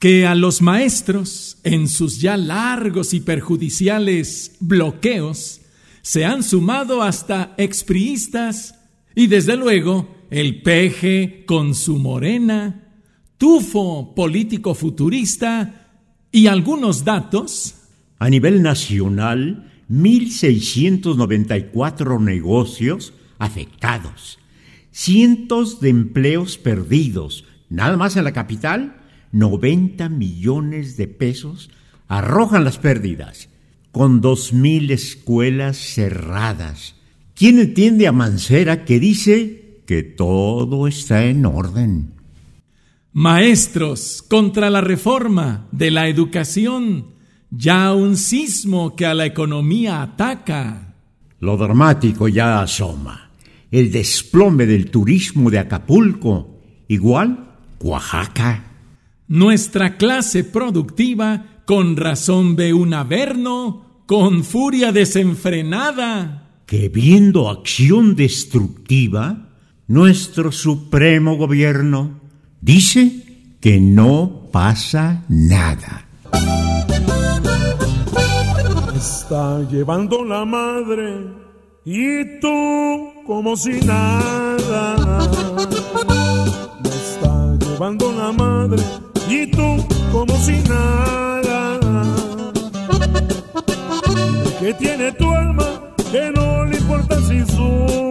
que a los maestros, en sus ya largos y perjudiciales bloqueos, se han sumado hasta expriistas y desde luego el peje con su morena, tufo político futurista y algunos datos. A nivel nacional, 1.694 negocios afectados, cientos de empleos perdidos, nada más en la capital, 90 millones de pesos arrojan las pérdidas, con 2.000 escuelas cerradas. ¿Quién entiende a Mancera que dice que todo está en orden? Maestros contra la reforma de la educación, ya un sismo que a la economía ataca. Lo dramático ya asoma. El desplome del turismo de Acapulco, igual Oaxaca. Nuestra clase productiva con razón ve un averno, con furia desenfrenada. Que viendo acción destructiva, nuestro supremo gobierno dice que no pasa nada. Está llevando la madre y tú como si nada. Llevando la madre y tú como si nada. ¿Qué tiene tu alma que no le importa si su